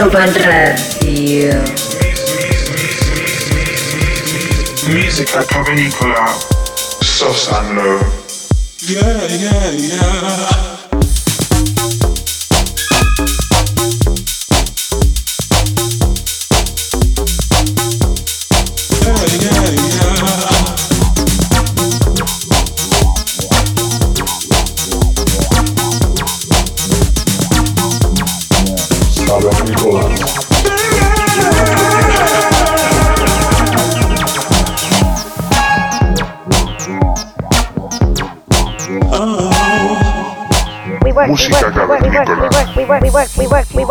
Ibiza Global Radio. Musica Cavernicola, Sosanlo. Yeah, yeah, yeah.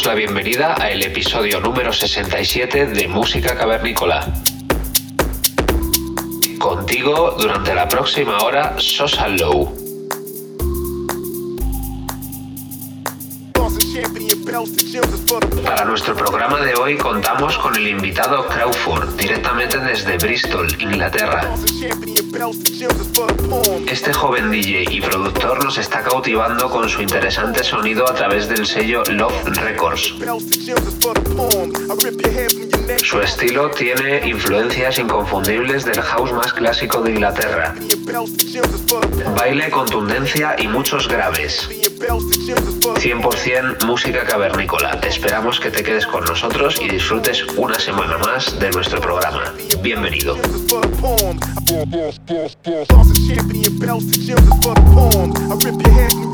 La bienvenida a el episodio número 67 de Música Cavernícola. Contigo durante la próxima hora, Sosa Low. Para nuestro programa de hoy contamos con el invitado Crawford, directamente desde Bristol, Inglaterra. Este joven DJ y productor nos está cautivando con su interesante sonido a través del sello Love Records. Su estilo tiene influencias inconfundibles del house más clásico de Inglaterra. Baile, contundencia y muchos graves. 100% música cavernícola. Esperamos que te quedes con nosotros y disfrutes una semana más de nuestro programa. Bienvenido.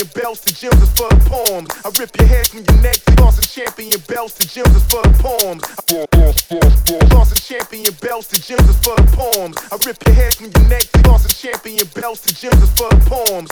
and gems is for the poems. I rip your head from your neck, tossing champion belts and gems is for the poems. Tossing champion belts and gems is for the poems. I rip your head from your neck, tossing champion belts and gems is for the poems.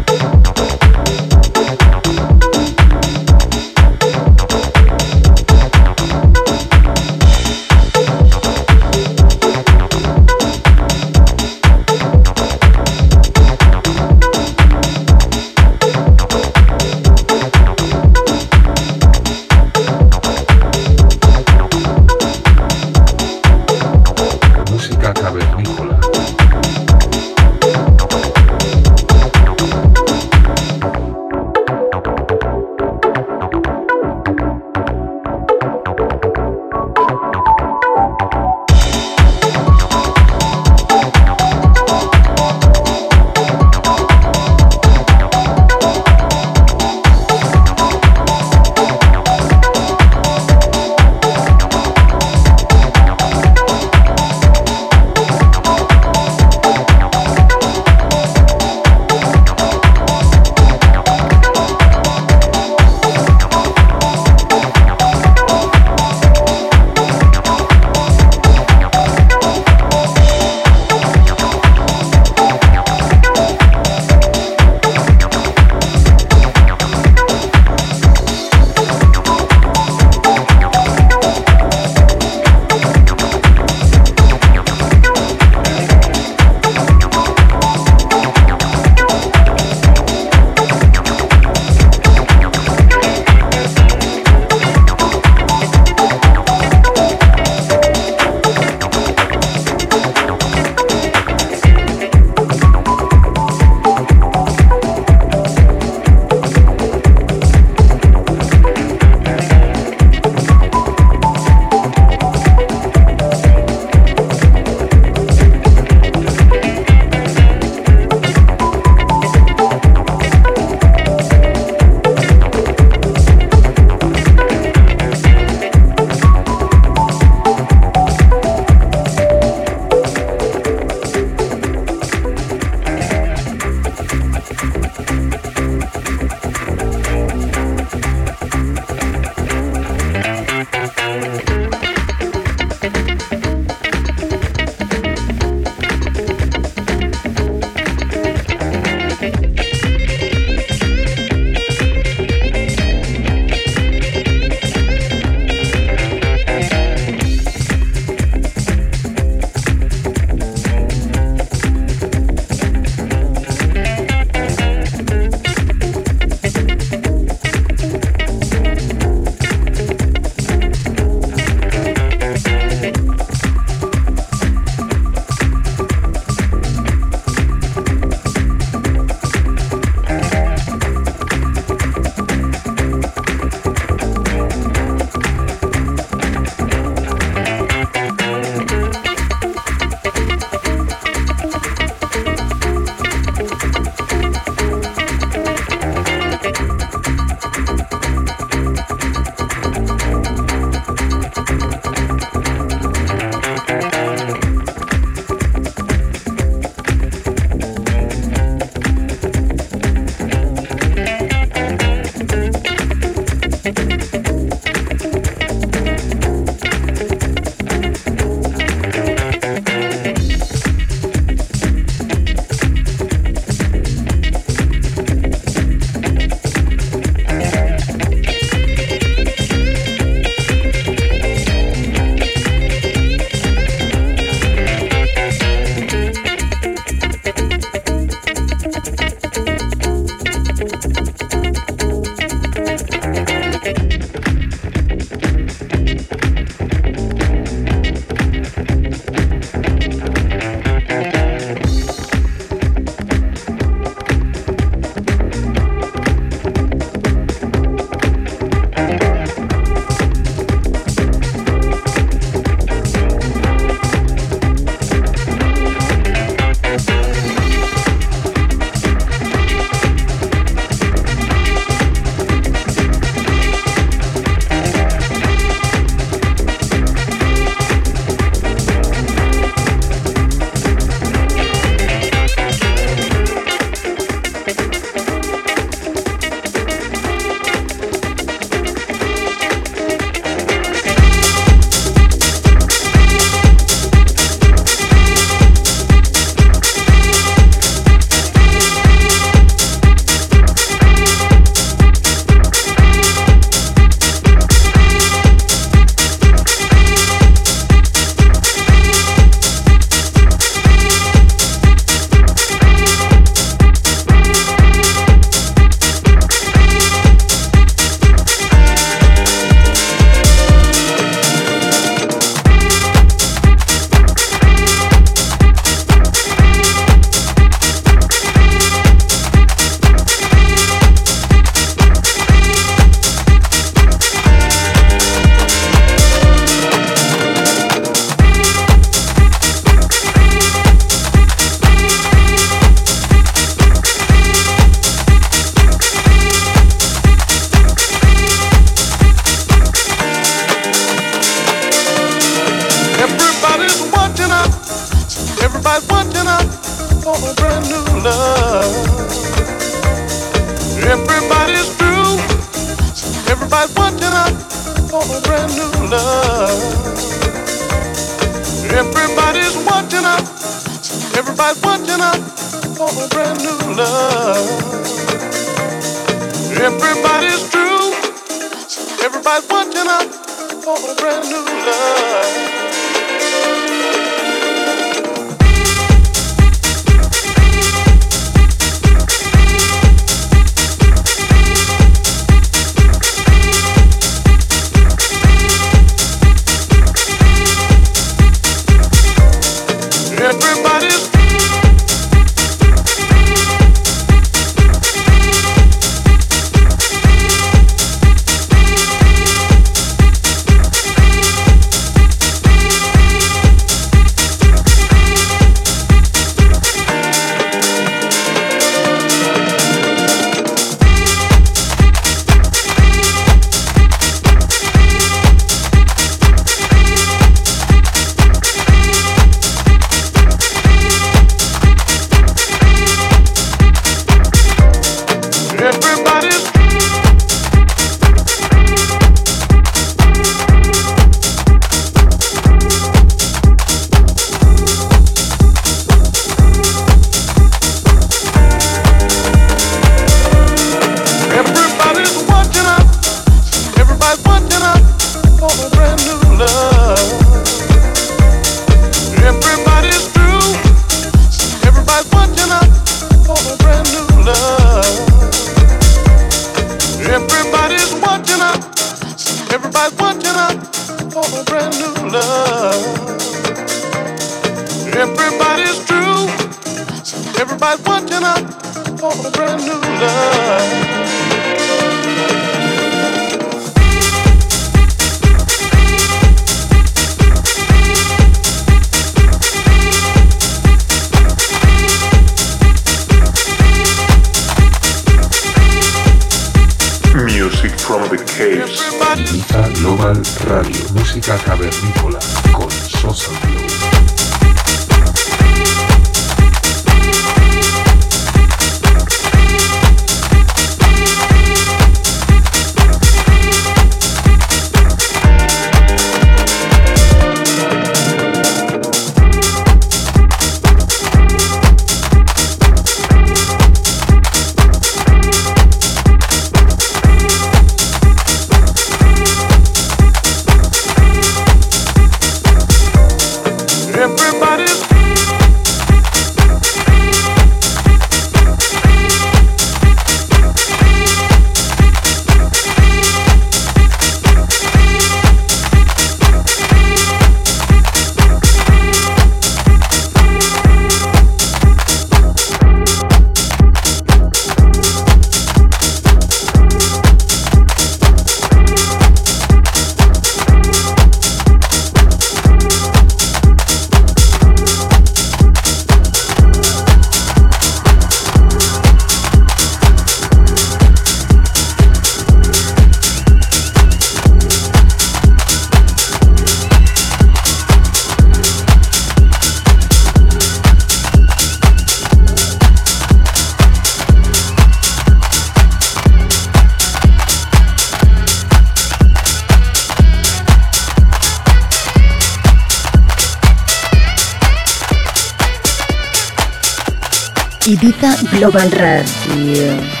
Global Radio.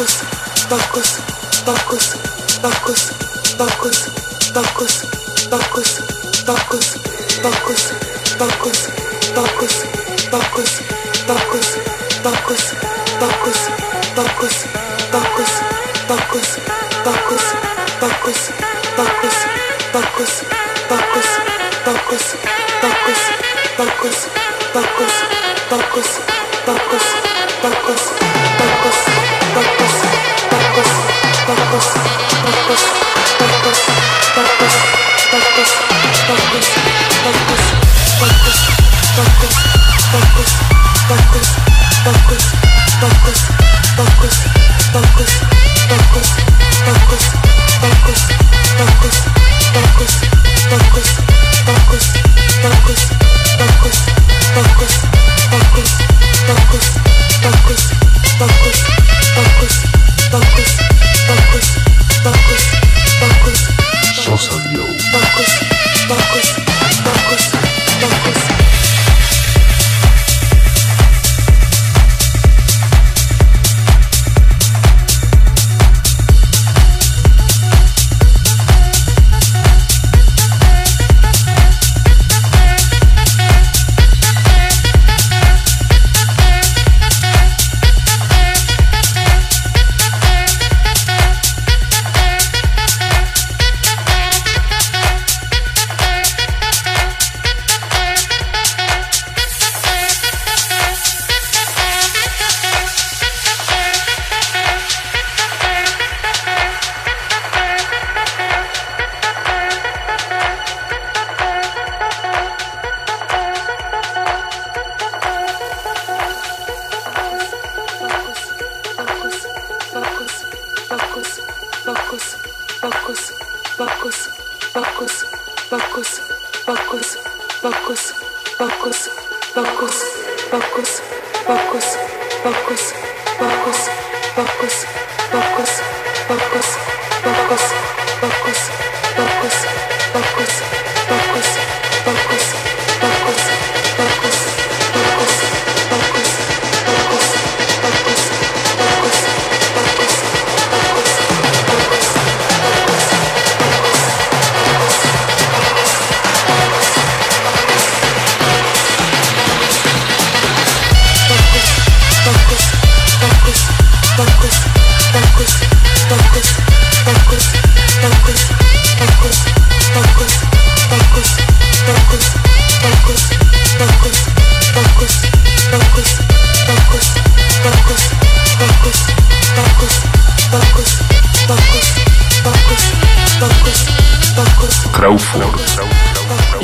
focus, focus.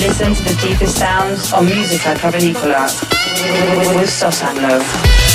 listen to the deepest sounds on Musica Cavernicola with Sosanlo.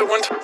globalradio.com.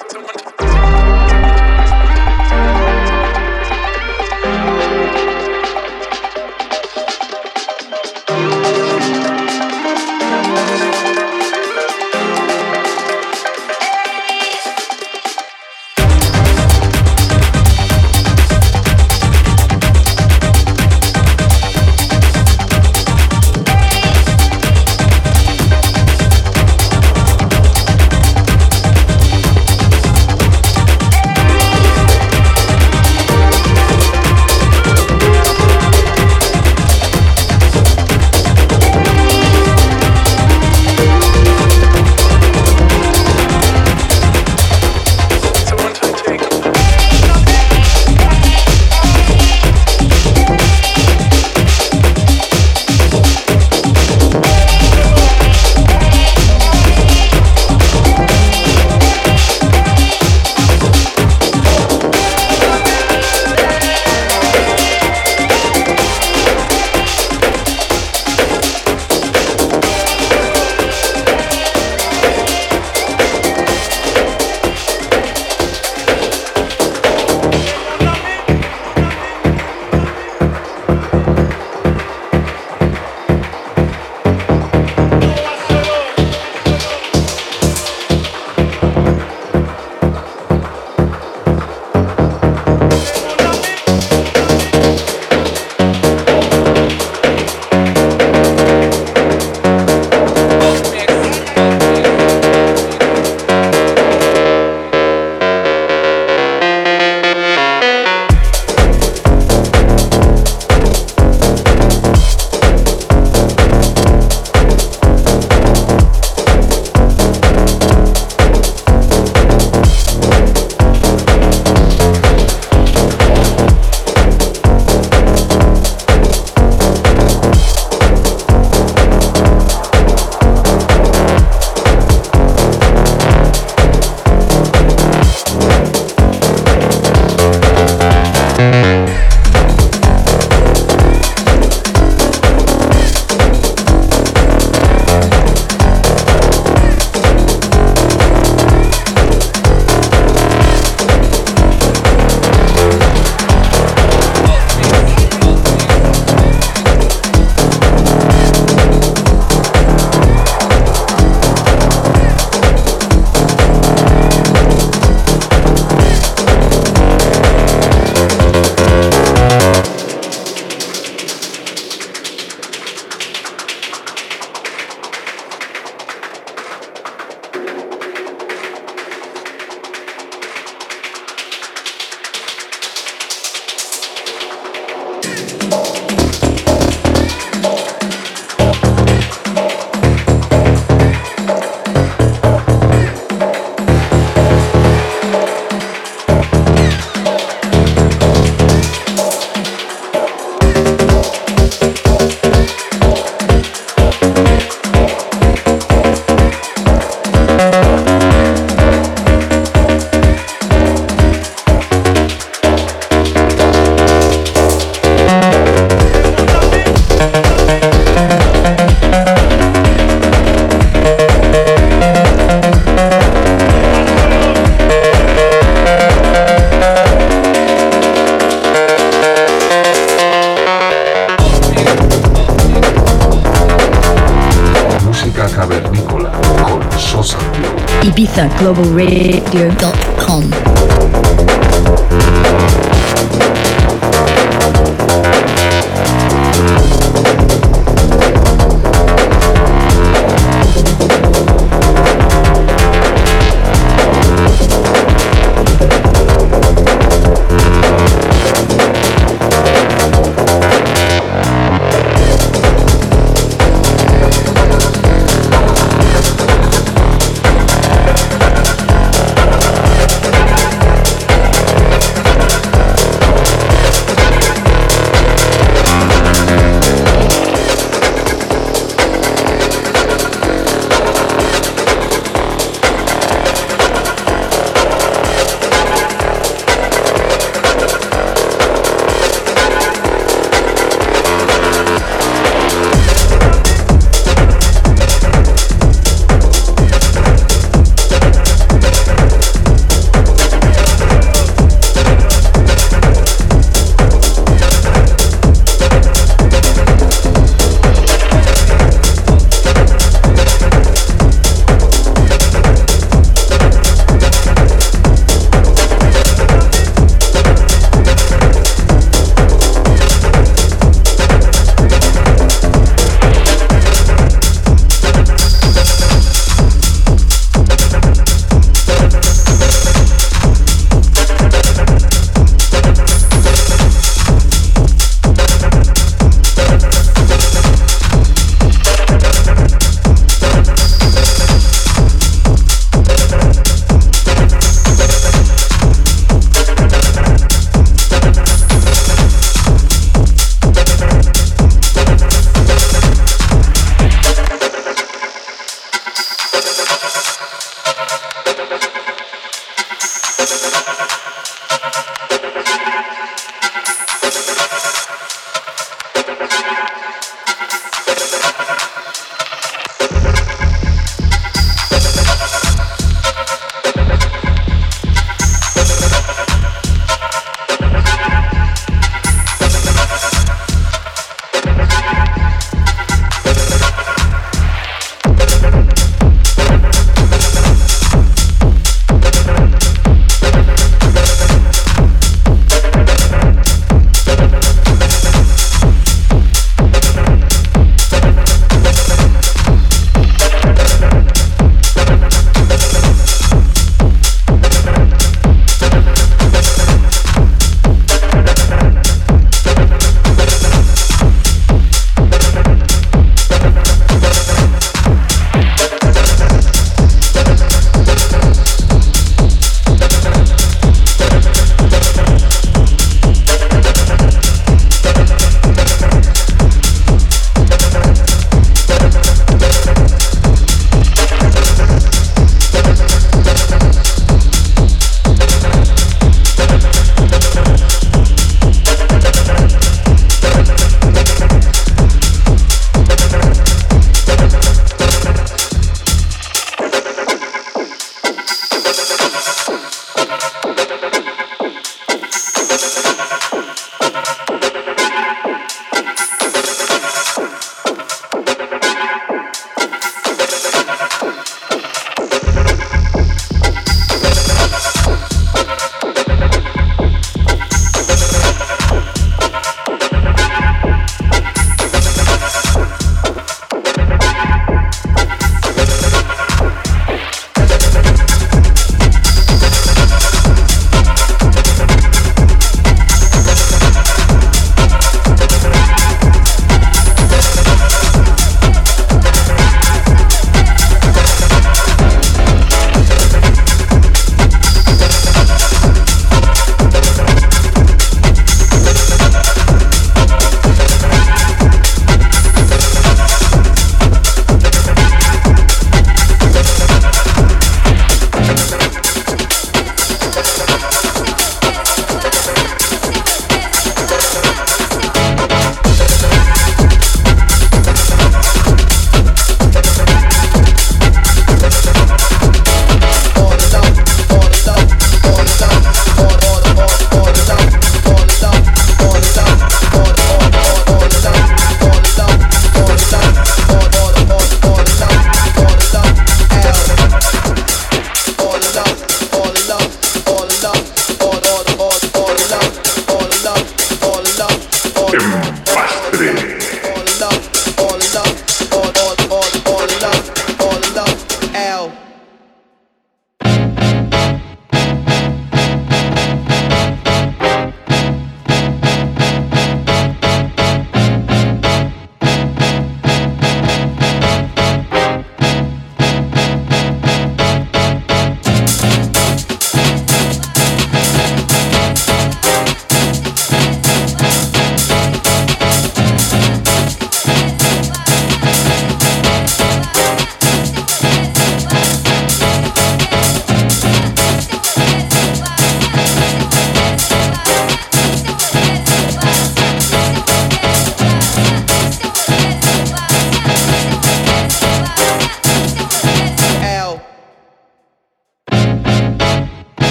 música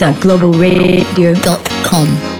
Crawford. IbizaGlobalRadio.com